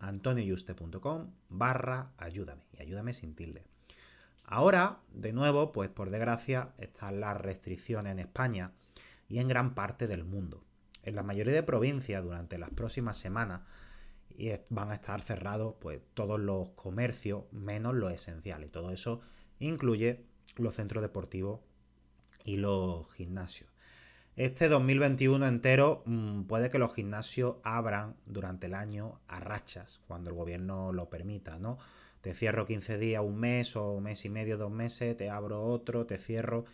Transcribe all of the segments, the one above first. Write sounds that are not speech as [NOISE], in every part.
antonioyuste.com barra ayúdame y ayúdame sin tilde. Ahora, de nuevo, pues por desgracia, están las restricciones en España y en gran parte del mundo. En la mayoría de provincias, durante las próximas semanas, van a estar cerrados pues, todos los comercios, menos lo esencial. Y todo eso incluye los centros deportivos y los gimnasios. Este 2021 entero mm, puede que los gimnasios abran durante el año a rachas, cuando el gobierno lo permita, ¿no? Te cierro 15 días, un mes o un mes y medio, dos meses, te abro otro, te cierro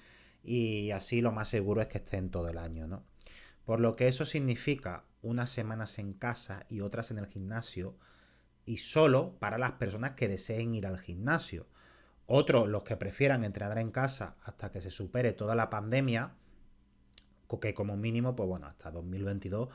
y así lo más seguro es que estén todo el año, ¿no? Por lo que eso significa unas semanas en casa y otras en el gimnasio y solo para las personas que deseen ir al gimnasio. Otros, los que prefieran entrenar en casa hasta que se supere toda la pandemia, que como mínimo, pues bueno, hasta 2022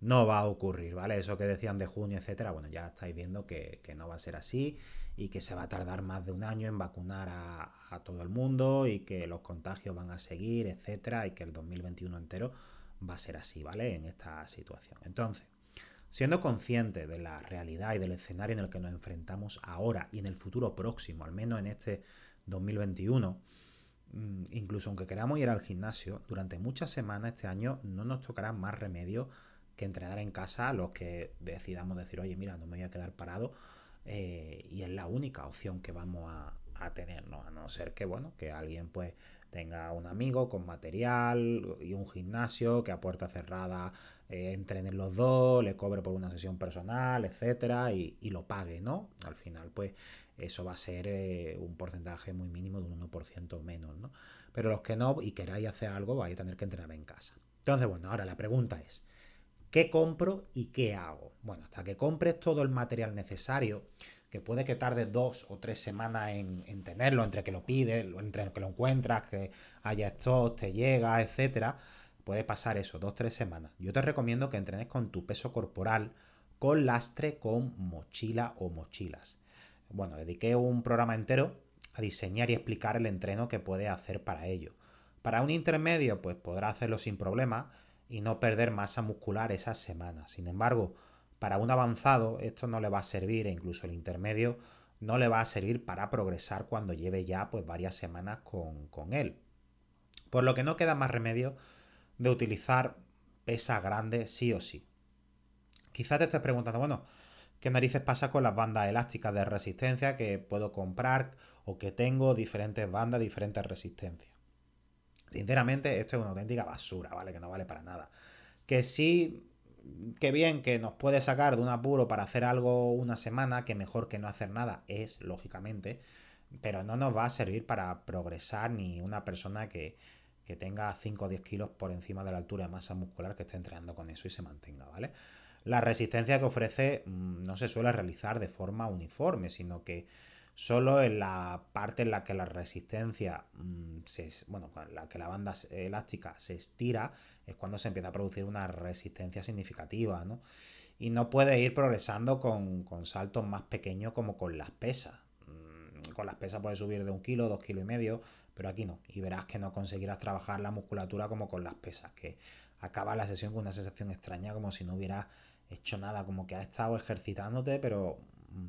no va a ocurrir, ¿vale? Eso que decían de junio, etcétera, bueno, ya estáis viendo que, no va a ser así y que se va a tardar más de un año en vacunar a, a, todo el mundo y que los contagios van a seguir, etcétera, y que el 2021 entero va a ser así, ¿vale? En esta situación. Entonces, siendo consciente de la realidad y del escenario en el que nos enfrentamos ahora y en el futuro próximo, al menos en este 2021, Mm, incluso aunque queramos ir al gimnasio, durante muchas semanas este año no nos tocará más remedio que entrenar en casa a los que decidamos decir, oye, mira, no me voy a quedar parado eh, y es la única opción que vamos a, tener, ¿no? A no ser que, bueno, que alguien pues tenga un amigo con material y un gimnasio que a puerta cerrada eh, entrenen los dos, le cobre por una sesión personal, etcétera, y, lo pague, ¿no? Al final, pues eso va a ser eh, un porcentaje muy mínimo de un 1% menos, ¿no? Pero los que no y queráis hacer algo, vais a tener que entrenar en casa. Entonces, bueno, ahora la pregunta es, ¿qué compro y qué hago? Bueno, hasta que compres todo el material necesario, que puede que tarde dos o tres semanas en, tenerlo, entre que lo pides, entre que lo encuentras, que haya stock, te llega, etcétera, puede pasar eso, dos o tres semanas. Yo te recomiendo que entrenes con tu peso corporal, con lastre, con mochila o mochilas bueno, dediqué un programa entero a diseñar y explicar el entreno que puede hacer para ello. Para un intermedio, pues podrá hacerlo sin problema y no perder masa muscular esas semanas. Sin embargo, para un avanzado esto no le va a servir e incluso el intermedio no le va a servir para progresar cuando lleve ya pues varias semanas con, con él. Por lo que no queda más remedio de utilizar pesa grande sí o sí. Quizás te estés preguntando, bueno, ¿Qué narices pasa con las bandas elásticas de resistencia que puedo comprar o que tengo diferentes bandas, diferentes resistencias? Sinceramente, esto es una auténtica basura, ¿vale? Que no vale para nada. Que sí, que bien que nos puede sacar de un apuro para hacer algo una semana, que mejor que no hacer nada es, lógicamente, pero no nos va a servir para progresar ni una persona que, que tenga 5 o 10 kilos por encima de la altura de masa muscular que esté entrenando con eso y se mantenga, ¿vale? La resistencia que ofrece mm, no se suele realizar de forma uniforme, sino que solo en la parte en la que la resistencia mm, se, bueno, la que la banda elástica se estira es cuando se empieza a producir una resistencia significativa, ¿no? y no puedes ir progresando con, saltos más pequeños como con las pesas. Mm, con las pesas puedes subir de un kilo, dos kilos y medio, pero aquí no. Y verás que no conseguirás trabajar la musculatura como con las pesas, que acaba la sesión con una sensación extraña, como si no hubieras hecho nada, como que has estado ejercitándote, pero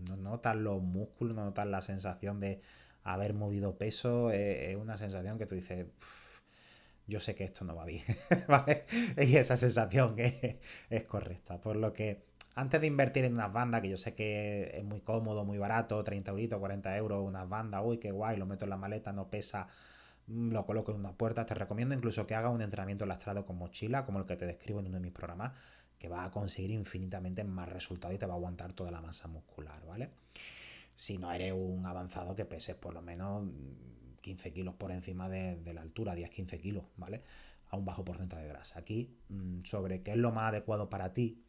no notas los músculos, no notas la sensación de haber movido peso. Es, una sensación que tú dices, yo sé que esto no va bien, [LAUGHS] ¿vale? Y esa sensación que es correcta. Por lo que antes de invertir en unas bandas, que yo sé que es muy cómodo, muy barato, 30 euritos, 40 euros, unas bandas, uy, qué guay, lo meto en la maleta, no pesa, mm, lo coloco en una puerta, te recomiendo incluso que hagas un entrenamiento lastrado con mochila, como el que te describo en uno de mis programas, que va a conseguir infinitamente más resultados y te va a aguantar toda la masa muscular, ¿vale? Si no eres un avanzado que peses por lo menos 15 kilos por encima de, la altura, 10-15 kilos, ¿vale? A un bajo porcentaje de grasa. Aquí, mm, sobre qué es lo más adecuado para ti,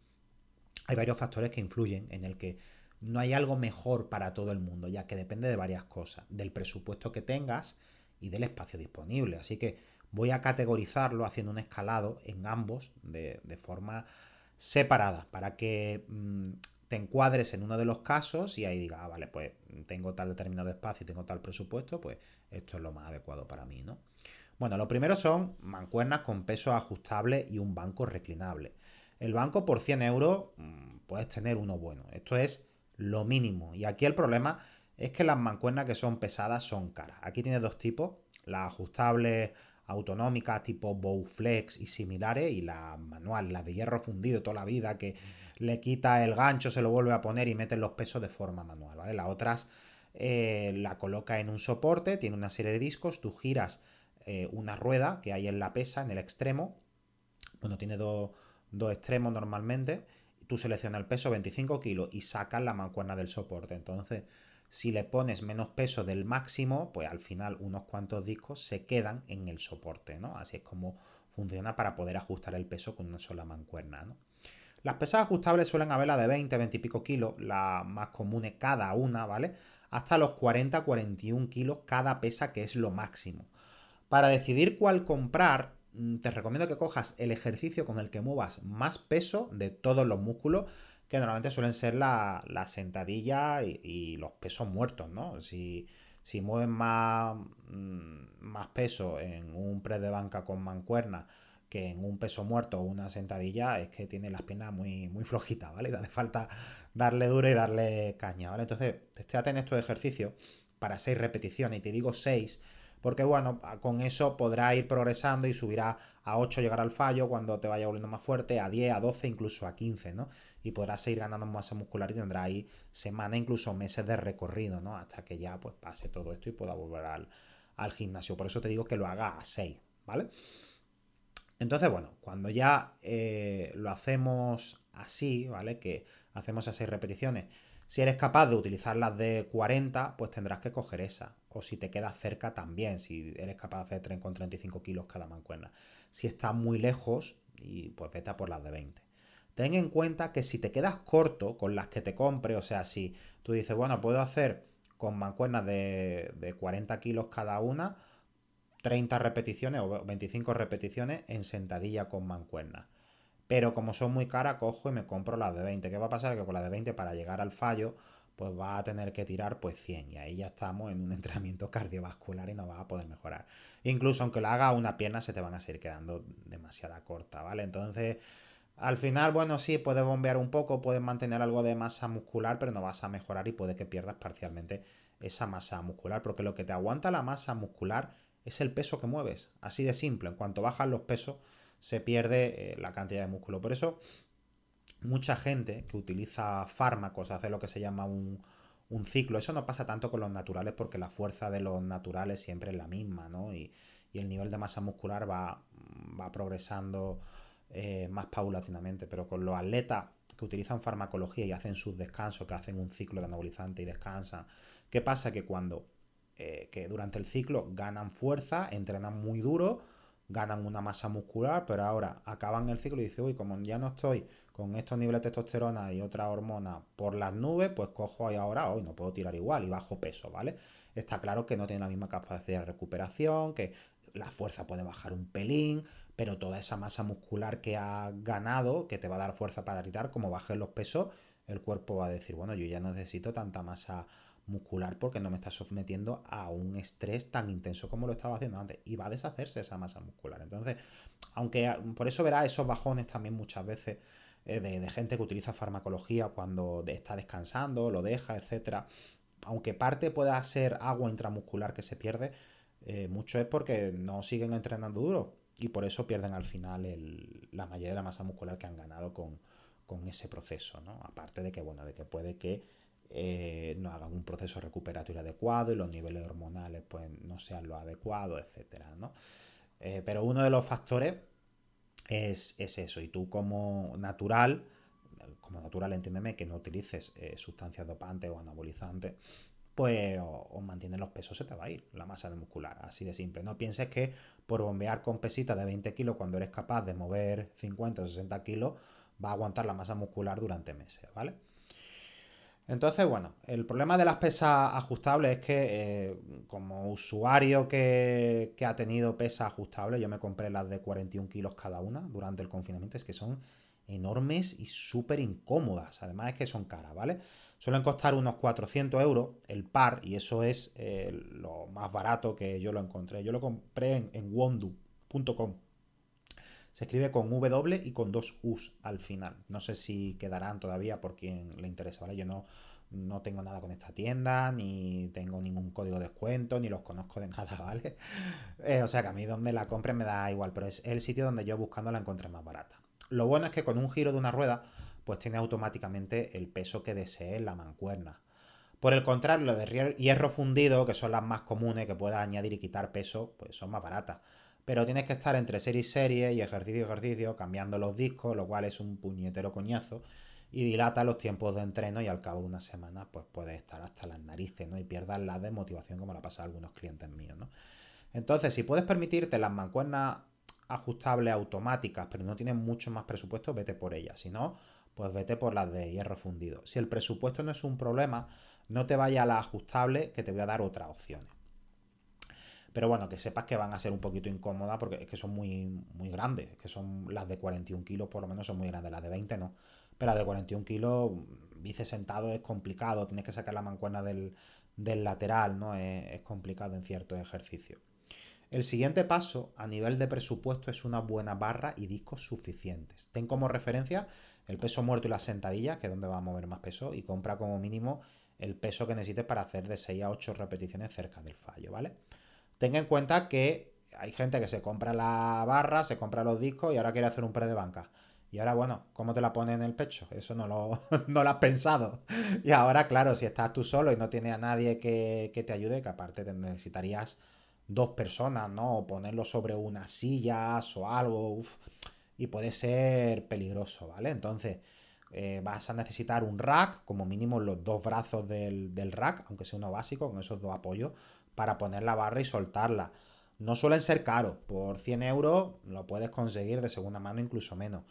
hay varios factores que influyen en el que no hay algo mejor para todo el mundo, ya que depende de varias cosas, del presupuesto que tengas y del espacio disponible. Así que voy a categorizarlo haciendo un escalado en ambos de, forma separada para que mm, te encuadres en uno de los casos y ahí diga, ah, vale, pues tengo tal determinado espacio tengo tal presupuesto, pues esto es lo más adecuado para mí, ¿no? Bueno, lo primero son mancuernas con peso ajustable y un banco reclinable. El banco por 100 euros mm, puedes tener uno bueno. Esto es lo mínimo. Y aquí el problema es que las mancuernas que son pesadas son caras. Aquí tienes dos tipos. Las ajustables autonómicas tipo Bowflex y similares y la manual, las de hierro fundido toda la vida que le quita el gancho, se lo vuelve a poner y mete los pesos de forma manual, ¿vale? Las otras eh, la coloca en un soporte, tiene una serie de discos, tú giras eh, una rueda que hay en la pesa, en el extremo, bueno, tiene dos, extremos normalmente, tú seleccionas el peso 25 kilos y sacas la mancuerna del soporte, entonces si le pones menos peso del máximo, pues al final unos cuantos discos se quedan en el soporte, ¿no? Así es como funciona para poder ajustar el peso con una sola mancuerna. Las pesas ajustables suelen haber de 20, 20 y pico kilos, las más comunes cada una, ¿vale? Hasta los 40-41 kilos cada pesa, que es lo máximo. Para decidir cuál comprar, mm, te recomiendo que cojas el ejercicio con el que muevas más peso de todos los músculos, que normalmente suelen ser la, sentadilla y, los pesos muertos, ¿no? Si, si mueves más, mm, más peso en un press de banca con mancuerna, que en un peso muerto o una sentadilla es que tiene las piernas muy, muy flojitas, ¿vale? Y hace falta darle duro y darle caña, ¿vale? Entonces, estéate en estos ejercicios para seis repeticiones, y te digo seis, porque bueno, con eso podrás ir progresando y subirá a 8 llegar al fallo cuando te vaya volviendo más fuerte, a 10, a 12, incluso a 15, ¿no? Y podrás seguir ganando masa muscular y tendrás ahí semanas, incluso meses de recorrido, ¿no? Hasta que ya pues pase todo esto y pueda volver al, al gimnasio. Por eso te digo que lo haga a 6, ¿vale? Entonces, bueno, cuando ya eh, lo hacemos así, ¿vale? Que hacemos a 6 repeticiones. Si eres capaz de utilizar las de 40, pues tendrás que coger esa. O si te quedas cerca también, si eres capaz de hacer tren con 35 kilos cada mancuerna. Si estás muy lejos, y pues vete a por las de 20. Ten en cuenta que si te quedas corto con las que te compre, o sea, si tú dices, bueno, puedo hacer con mancuernas de, de 40 kilos cada una, 30 repeticiones o 25 repeticiones en sentadilla con mancuerna. Pero como son muy caras, cojo y me compro las de 20. ¿Qué va a pasar? Que con las de 20 para llegar al fallo, pues va a tener que tirar pues 100 y ahí ya estamos en un [LAUGHS] entrenamiento cardiovascular y no vas a poder mejorar. Incluso aunque lo haga una pierna se te van a seguir quedando demasiada corta, ¿vale? Entonces, al final, bueno, sí, puedes bombear un poco, puedes mantener algo de masa muscular, pero no vas a mejorar y puede que pierdas parcialmente esa masa muscular, porque lo que te aguanta la masa muscular es el peso que mueves. Así de simple. En cuanto bajan los pesos, se pierde eh, la cantidad de músculo. Por eso, mucha gente que utiliza fármacos hace lo que se llama un, ciclo. Eso no pasa tanto con los naturales porque la fuerza de los naturales siempre es la misma, ¿no? Y, el nivel de masa muscular va, va progresando eh, más paulatinamente. Pero con los atletas que utilizan farmacología y hacen sus descansos, que hacen un ciclo de anabolizante y descansan, ¿qué pasa? Que cuando eh, que durante el ciclo ganan fuerza, entrenan muy duro, ganan una masa muscular, pero ahora acaban el ciclo y dicen, uy, como ya no estoy con estos niveles de testosterona y otra hormona por las nubes, pues cojo ahí ahora, hoy no puedo tirar igual y bajo peso, ¿vale? Está claro que no tiene la misma capacidad de recuperación, que la fuerza puede bajar un pelín, pero toda esa masa muscular que ha ganado, que te va a dar fuerza para gritar, como bajes los pesos, el cuerpo va a decir, bueno, yo ya necesito tanta masa muscular porque no me está sometiendo a un estrés tan intenso como lo estaba haciendo antes y va a deshacerse esa masa muscular. Entonces, aunque por eso verá esos bajones también muchas veces eh, de, gente que utiliza farmacología cuando está descansando, lo deja, etcétera. Aunque parte pueda ser agua intramuscular que se pierde, eh, mucho es porque no siguen entrenando duro y por eso pierden al final la mayoría de la masa muscular que han ganado con, con ese proceso, ¿no? Aparte de que, bueno, de que puede que eh, no hagan un proceso recuperatorio adecuado y los niveles hormonales pues no sean lo adecuado, etcétera, ¿no? Eh, pero uno de los factores es, eso, y tú como natural, como natural entiéndeme que no utilices eh, sustancias dopantes o anabolizantes, pues o, mantienes los pesos se te va a ir la masa muscular, así de simple. No pienses que por bombear con pesitas de 20 kilos cuando eres capaz de mover 50 o 60 kilos, va a aguantar la masa muscular durante meses, ¿vale? Entonces, bueno, el problema de las pesas ajustables es que eh, como usuario que, ha tenido pesas ajustables, yo me compré las de 41 kilos cada una durante el confinamiento, es que son enormes y súper incómodas, además es que son caras, ¿vale? Suelen costar unos 400 euros el par y eso es eh, lo más barato que yo lo encontré. Yo lo compré en, en. Se escribe con W y con dos U's al final. No sé si quedarán todavía por quien le interesa, ¿vale? Yo no, no tengo nada con esta tienda, ni tengo ningún código de descuento, ni los conozco de [LAUGHS] nada, ¿vale? Eh, o sea que a mí donde la compre me da igual, pero es el sitio donde yo buscando la encontré más barata. Lo bueno es que con un giro de una rueda, pues tiene automáticamente el peso que desee la mancuerna. Por el contrario, lo de hierro fundido, que son las más comunes, que puedas añadir y quitar peso, pues son más baratas pero tienes que estar entre serie y serie y ejercicio y ejercicio cambiando los discos, lo cual es un puñetero coñazo y dilata los tiempos de entreno y al cabo de una semana pues puedes estar hasta las narices, ¿no? Y pierdas la de motivación como la pasa a algunos clientes míos, ¿no? Entonces, si puedes permitirte las mancuernas ajustables automáticas, pero no tienes mucho más presupuesto, vete por ellas. Si no, pues vete por las de hierro fundido. Si el presupuesto no es un problema, no te vayas a las ajustables, que te voy a dar otras opciones. Pero bueno, que sepas que van a ser un poquito incómodas porque es que son muy, muy grandes. que son las de 41 kilos, por lo menos son muy grandes. Las de 20 no. Pero las de 41 kilos, bice sentado es complicado. Tienes que sacar la mancuerna del, lateral, ¿no? Es, complicado en ciertos ejercicios. El siguiente paso a nivel de presupuesto es una buena barra y discos suficientes. Ten como referencia el peso muerto y la sentadilla, que es donde va a mover más peso, y compra como mínimo el peso que necesites para hacer de 6 a 8 repeticiones cerca del fallo, ¿vale? Tenga en cuenta que hay gente que se compra la barra, se compra los discos y ahora quiere hacer un pre de banca. Y ahora, bueno, ¿cómo te la pone en el pecho? Eso no lo, [LAUGHS] no lo has pensado. Y ahora, claro, si estás tú solo y no tienes a nadie que, te ayude, que aparte te necesitarías dos personas, ¿no? O ponerlo sobre unas sillas o algo. y puede ser peligroso, ¿vale? Entonces, eh, vas a necesitar un rack, como mínimo los dos brazos del, del rack, aunque sea uno básico, con esos dos apoyos para poner la barra y soltarla. No suelen ser caros, por 100 euros lo puedes conseguir de segunda mano incluso menos.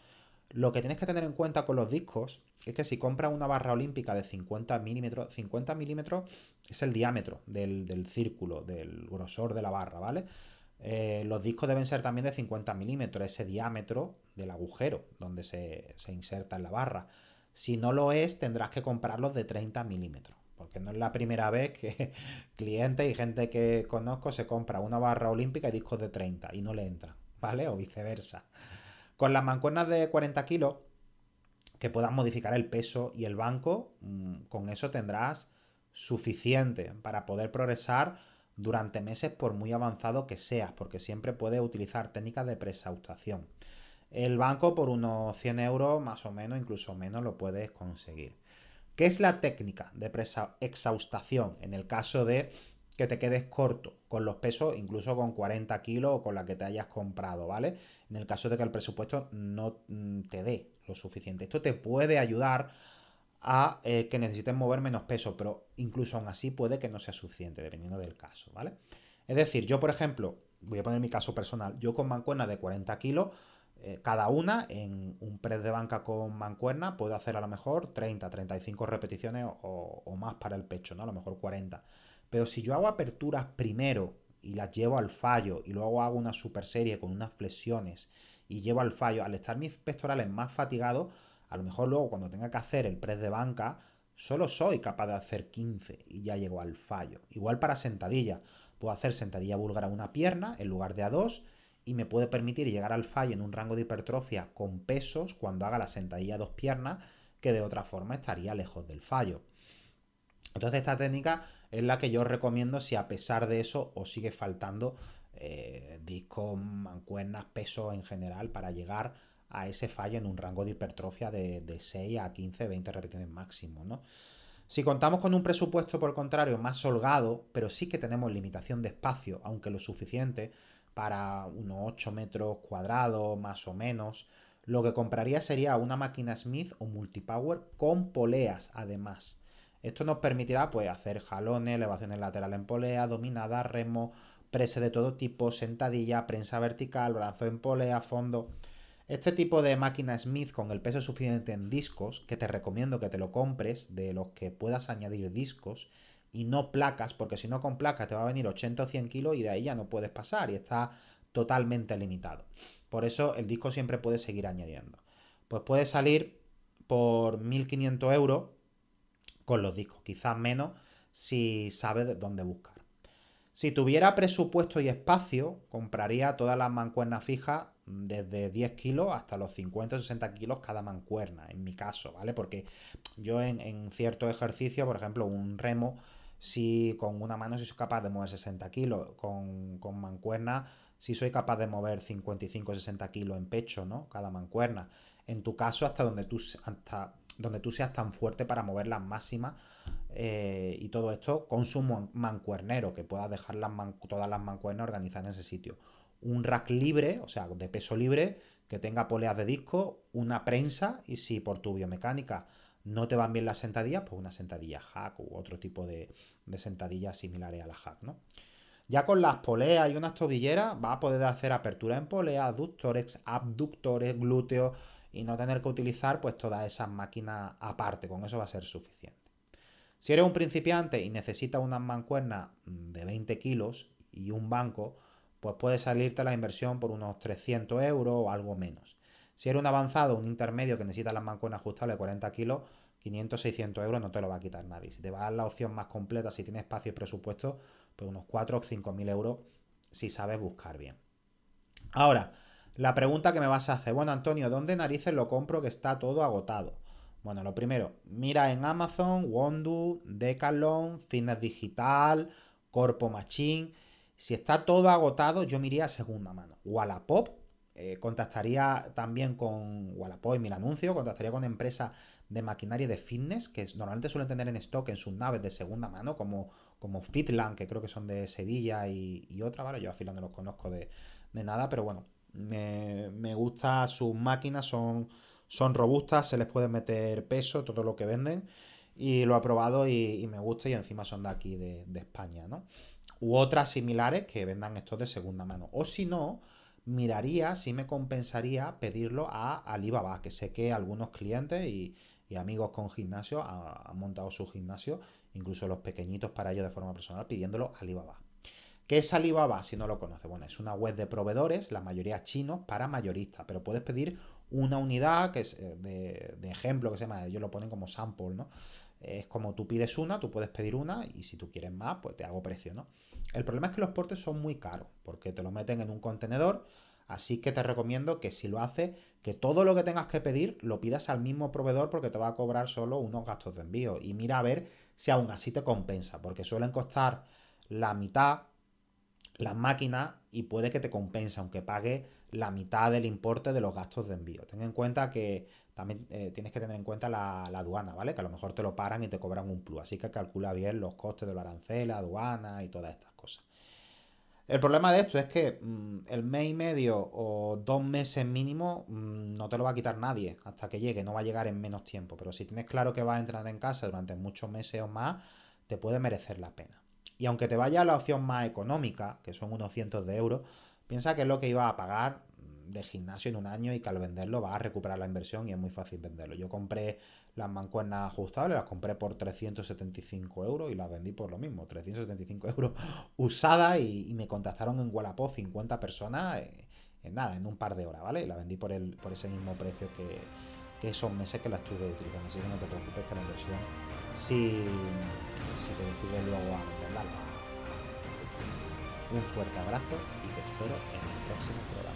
Lo que tienes que tener en cuenta con los discos es que si compras una barra olímpica de 50 milímetros, 50 milímetros es el diámetro del, círculo, del grosor de la barra, ¿vale? Eh, los discos deben ser también de 50 milímetros, ese diámetro del agujero donde se, se inserta en la barra. Si no lo es, tendrás que comprarlos de 30 milímetros porque no es la primera vez que [LAUGHS] clientes y gente que conozco se compra una barra olímpica y discos de 30 y no le entra, ¿vale? O viceversa. Con las mancuernas de 40 kilos, que puedas modificar el peso y el banco, mm, con eso tendrás suficiente para poder progresar durante meses por muy avanzado que seas, porque siempre puedes utilizar técnicas de presaustación. El banco por unos 100 euros más o menos, incluso menos, lo puedes conseguir. ¿Qué es la técnica de exhaustación en el caso de que te quedes corto con los pesos, incluso con 40 kilos o con la que te hayas comprado, ¿vale? En el caso de que el presupuesto no mm, te dé lo suficiente. Esto te puede ayudar a eh, que necesites mover menos peso, pero incluso aún así puede que no sea suficiente, dependiendo del caso, ¿vale? Es decir, yo, por ejemplo, voy a poner mi caso personal, yo con mancuerna de 40 kilos eh, cada una en un press de banca con mancuerna puedo hacer a lo mejor 30, 35 repeticiones o, más para el pecho, ¿no? A lo mejor 40. Pero si yo hago aperturas primero y las llevo al fallo y luego hago una super serie con unas flexiones y llevo al fallo, al estar mis pectorales más fatigados, a lo mejor luego cuando tenga que hacer el press de banca, solo soy capaz de hacer 15 y ya llego al fallo. Igual para sentadilla, puedo hacer sentadilla búlgara a una pierna en lugar de a dos y me puede permitir llegar al fallo en un rango de hipertrofia con pesos cuando haga la sentadilla dos piernas, que de otra forma estaría lejos del fallo. Entonces esta técnica es la que yo recomiendo si a pesar de eso os sigue faltando eh, discos, mancuernas, peso en general para llegar a ese fallo en un rango de hipertrofia de, 6 a 15, 20 repeticiones máximo, ¿no? Si contamos con un presupuesto, por el contrario, más holgado, pero sí que tenemos limitación de espacio, aunque lo suficiente para unos 8 metros cuadrados más o menos, lo que compraría sería una máquina Smith o multipower con poleas además. Esto nos permitirá pues, hacer jalones, elevaciones laterales en polea, dominada, remo, prese de todo tipo, sentadilla, prensa vertical, brazo en polea, fondo. Este tipo de máquina Smith con el peso suficiente en discos, que te recomiendo que te lo compres, de los que puedas añadir discos y no placas, porque si no con placas te va a venir 80 o 100 kilos y de ahí ya no puedes pasar y está totalmente limitado. Por eso el disco siempre puede seguir añadiendo. Pues puede salir por 1500 euros con los discos, quizás menos si sabes dónde buscar. Si tuviera presupuesto y espacio, compraría todas las mancuernas fijas desde 10 kilos hasta los 50 o 60 kilos cada mancuerna, en mi caso, ¿vale? Porque yo en, en cierto ejercicio, por ejemplo, un remo, si con una mano si soy capaz de mover 60 kilos, con, con mancuerna si soy capaz de mover 55 o 60 kilos en pecho, ¿no? Cada mancuerna. En tu caso, hasta donde tú, hasta donde tú seas tan fuerte para mover las máximas eh, y todo esto con su mancuernero, que puedas dejar las todas las mancuernas organizadas en ese sitio. Un rack libre, o sea, de peso libre, que tenga poleas de disco, una prensa y si por tu biomecánica no te van bien las sentadillas, pues una sentadilla hack u otro tipo de, sentadillas similares a la hack, ¿no? Ya con las poleas y unas tobilleras va a poder hacer apertura en polea, aductores, abductores, glúteos y no tener que utilizar pues todas esas máquinas aparte, con eso va a ser suficiente. Si eres un principiante y necesitas una mancuerna mm, de 20 kilos y un banco, pues puede salirte la inversión por unos 300 euros o algo menos. Si eres un avanzado, un intermedio que necesita las mancuernas ajustables de 40 kilos, 500, 600 euros no te lo va a quitar nadie. Si te va a la opción más completa, si tienes espacio y presupuesto, pues unos 4 o 5 mil euros si sabes buscar bien. Ahora, la pregunta que me vas a hacer, bueno Antonio, ¿dónde narices lo compro que está todo agotado? Bueno, lo primero, mira en Amazon, Wondu, Decathlon, Fitness Digital, Corpo Machine. Si está todo agotado, yo me iría a segunda mano. Wallapop, eh, contactaría también con Wallapop y mil anuncio, contactaría con empresas de maquinaria de fitness que normalmente suelen tener en stock en sus naves de segunda mano, como, como Fitland, que creo que son de Sevilla y, y otra, ¿vale? Yo a Fitland no los conozco de, de nada, pero bueno, me, me gusta sus máquinas, son son robustas, se les puede meter peso, todo lo que venden. Y lo he probado y, me gusta y encima son de aquí, de, España, ¿no? U otras similares que vendan estos de segunda mano. O si no, miraría si me compensaría pedirlo a Alibaba, que sé que algunos clientes y, amigos con gimnasio han, montado su gimnasio, incluso los pequeñitos para ellos de forma personal, pidiéndolo a Alibaba. ¿Qué es Alibaba si no lo conoce? Bueno, es una web de proveedores, la mayoría chinos, para mayoristas, pero puedes pedir una unidad que es eh, de, ejemplo que se llama, ellos lo ponen como sample, ¿no? Es como tú pides una, tú puedes pedir una y si tú quieres más, pues te hago precio, ¿no? El problema es que los portes son muy caros porque te lo meten en un contenedor, así que te recomiendo que si lo haces, que todo lo que tengas que pedir lo pidas al mismo proveedor porque te va a cobrar solo unos gastos de envío y mira a ver si aún así te compensa, porque suelen costar la mitad las máquinas y puede que te compense, aunque pague la mitad del importe de los gastos de envío. Ten en cuenta que también eh, tienes que tener en cuenta la, aduana, ¿vale? Que a lo mejor te lo paran y te cobran un plus. Así que calcula bien los costes de la arancel, aduana y todas estas cosas. El problema de esto es que mm, el mes y medio o dos meses mínimo mm, no te lo va a quitar nadie hasta que llegue, no va a llegar en menos tiempo. Pero si tienes claro que vas a entrar en casa durante muchos meses o más, te puede merecer la pena. Y aunque te vaya a la opción más económica, que son unos cientos de euros, Piensa que es lo que iba a pagar de gimnasio en un año y que al venderlo va a recuperar la inversión y es muy fácil venderlo. Yo compré las mancuernas ajustables, las compré por 375 euros y las vendí por lo mismo, 375 euros usadas y, me contactaron en Wallapop 50 personas en nada, en un par de horas, ¿vale? Y la vendí por, el, por ese mismo precio que, que esos meses que la estuve utilizando, así que no te preocupes que la inversión si, si te decides luego a venderla. Un fuerte abrazo y te espero en el próximo programa.